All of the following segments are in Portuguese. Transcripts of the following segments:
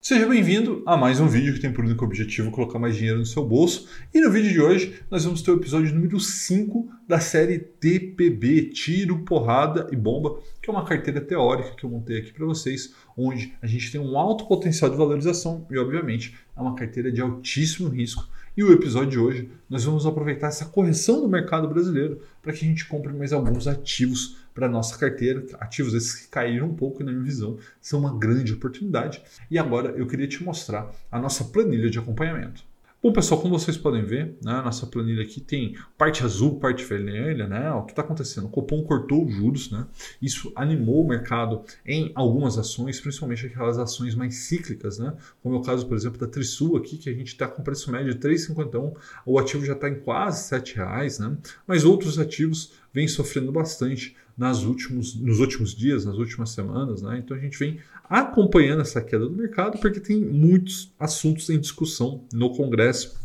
Seja bem-vindo a mais um vídeo que tem por único objetivo colocar mais dinheiro no seu bolso. E no vídeo de hoje nós vamos ter o episódio número 5 da série TPB, Tiro, Porrada e Bomba, que é uma carteira teórica que eu montei aqui para vocês, onde a gente tem um alto potencial de valorização e, obviamente, é uma carteira de altíssimo risco. E o episódio de hoje nós vamos aproveitar essa correção do mercado brasileiro para que a gente compre mais alguns ativos para a nossa carteira, ativos esses que caíram um pouco na minha visão, são uma grande oportunidade. E agora eu queria te mostrar a nossa planilha de acompanhamento. Bom, pessoal, como vocês podem ver, né, nossa planilha aqui tem parte azul, parte vermelha, né? O que está acontecendo? O Copom cortou os juros, né? Isso animou o mercado em algumas ações, principalmente aquelas ações mais cíclicas, né? Como é o caso, por exemplo, da Trisul aqui, que a gente está com preço médio de 3,51, o ativo já está em quase R$ reais, né? Mas outros ativos vêm sofrendo bastante nas últimos, nos últimos dias, nas últimas semanas, né? Então a gente vem acompanhando essa queda do mercado porque tem muitos assuntos em discussão no Congresso.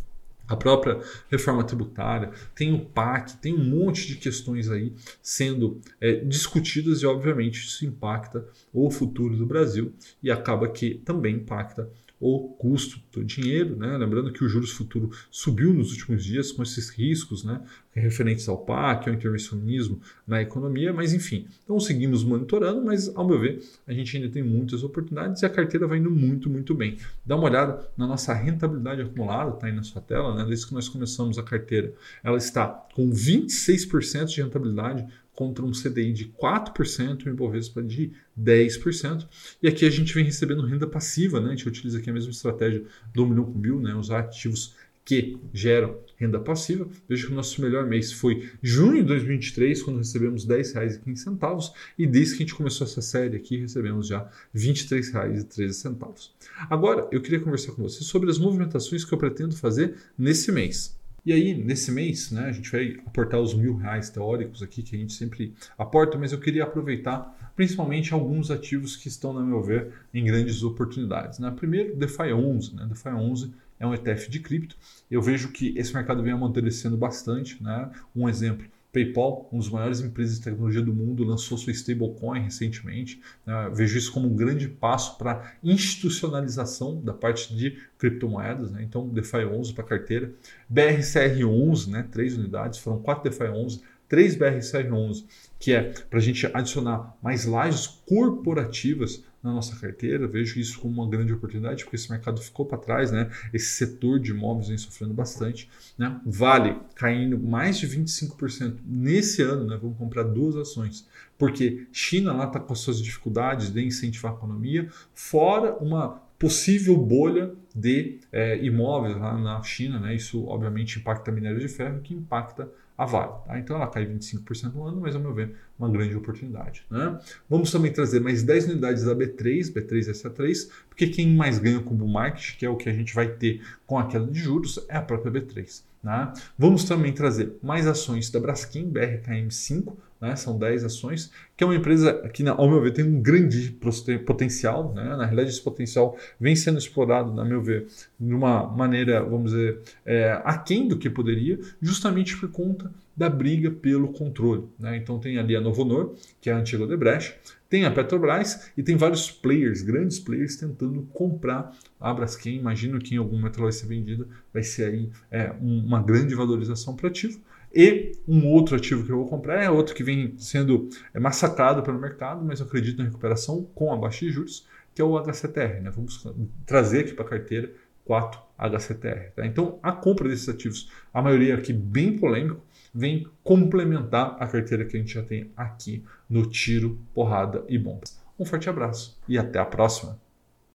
A própria reforma tributária, tem o PAC, tem um monte de questões aí sendo é, discutidas e, obviamente, isso impacta o futuro do Brasil e acaba que também impacta o custo do dinheiro, né? lembrando que o juros futuro subiu nos últimos dias com esses riscos né? referentes ao PAC, ao intervencionismo na economia, mas enfim, então seguimos monitorando, mas ao meu ver a gente ainda tem muitas oportunidades e a carteira vai indo muito, muito bem. Dá uma olhada na nossa rentabilidade acumulada, está aí na sua tela, né? desde que nós começamos a carteira, ela está com 26% de rentabilidade contra um CDI de 4% e um Ibovespa de 10%. E aqui a gente vem recebendo renda passiva, né? a gente utiliza aqui a mesma estratégia do milhão com mil, né? usar ativos que geram renda passiva. Veja que o nosso melhor mês foi junho de 2023, quando recebemos R$ 10,15, e desde que a gente começou essa série aqui, recebemos já R$ 23,13. Agora, eu queria conversar com você sobre as movimentações que eu pretendo fazer nesse mês. E aí, nesse mês, né, a gente vai aportar os mil reais teóricos aqui, que a gente sempre aporta, mas eu queria aproveitar principalmente alguns ativos que estão, na meu ver, em grandes oportunidades. Né? Primeiro, DeFi 11. Né? DeFi 11 é um ETF de cripto. Eu vejo que esse mercado vem amadurecendo bastante. Né? Um exemplo, PayPal, uma das maiores empresas de tecnologia do mundo, lançou sua stablecoin recentemente. Né? Vejo isso como um grande passo para institucionalização da parte de criptomoedas. Né? Então, DeFi 11 para carteira. BRCR 11, né? três unidades, foram quatro DeFi 11, três BRCR 11, que é para a gente adicionar mais lajes corporativas na nossa carteira. Vejo isso como uma grande oportunidade, porque esse mercado ficou para trás, né? Esse setor de imóveis vem sofrendo bastante. Né? Vale caindo mais de 25% nesse ano, né? Vamos comprar duas ações, porque China lá está com as suas dificuldades de incentivar a economia, fora uma possível bolha de é, imóveis lá na China, né? Isso obviamente impacta minério de ferro, que impacta a Vale. Tá? Então ela cai 25% no ano, mas ao meu ver, uma grande oportunidade. Né? Vamos também trazer mais 10 unidades da B3, B3SA3, porque quem mais ganha com o bull market, que é o que a gente vai ter com a queda de juros, é a própria B3. Né? Vamos também trazer mais ações da Braskem, BRKM5, né? são 10 ações, que é uma empresa que, ao meu ver, tem um grande potencial. Né? Na realidade, esse potencial vem sendo explorado, na meu ver, de uma maneira, vamos dizer, é, aquém do que poderia, justamente por conta da briga pelo controle. Né? Então tem ali a Novonor, que é a antiga Odebrecht, tem a Petrobras e tem vários players, grandes players, tentando comprar a Braskem. Imagino que em algum momento ela vai ser vendida, vai ser aí é, uma grande valorização para ativo. E um outro ativo que eu vou comprar é outro que vem sendo é, massacrado pelo mercado, mas eu acredito na recuperação com a baixa de juros, que é o HCTR. Né? Vamos trazer aqui para a carteira 4 HCTR. Tá? Então, a compra desses ativos, a maioria aqui bem polêmico, vem complementar a carteira que a gente já tem aqui no Tiro, Porrada e Bombas. Um forte abraço e até a próxima!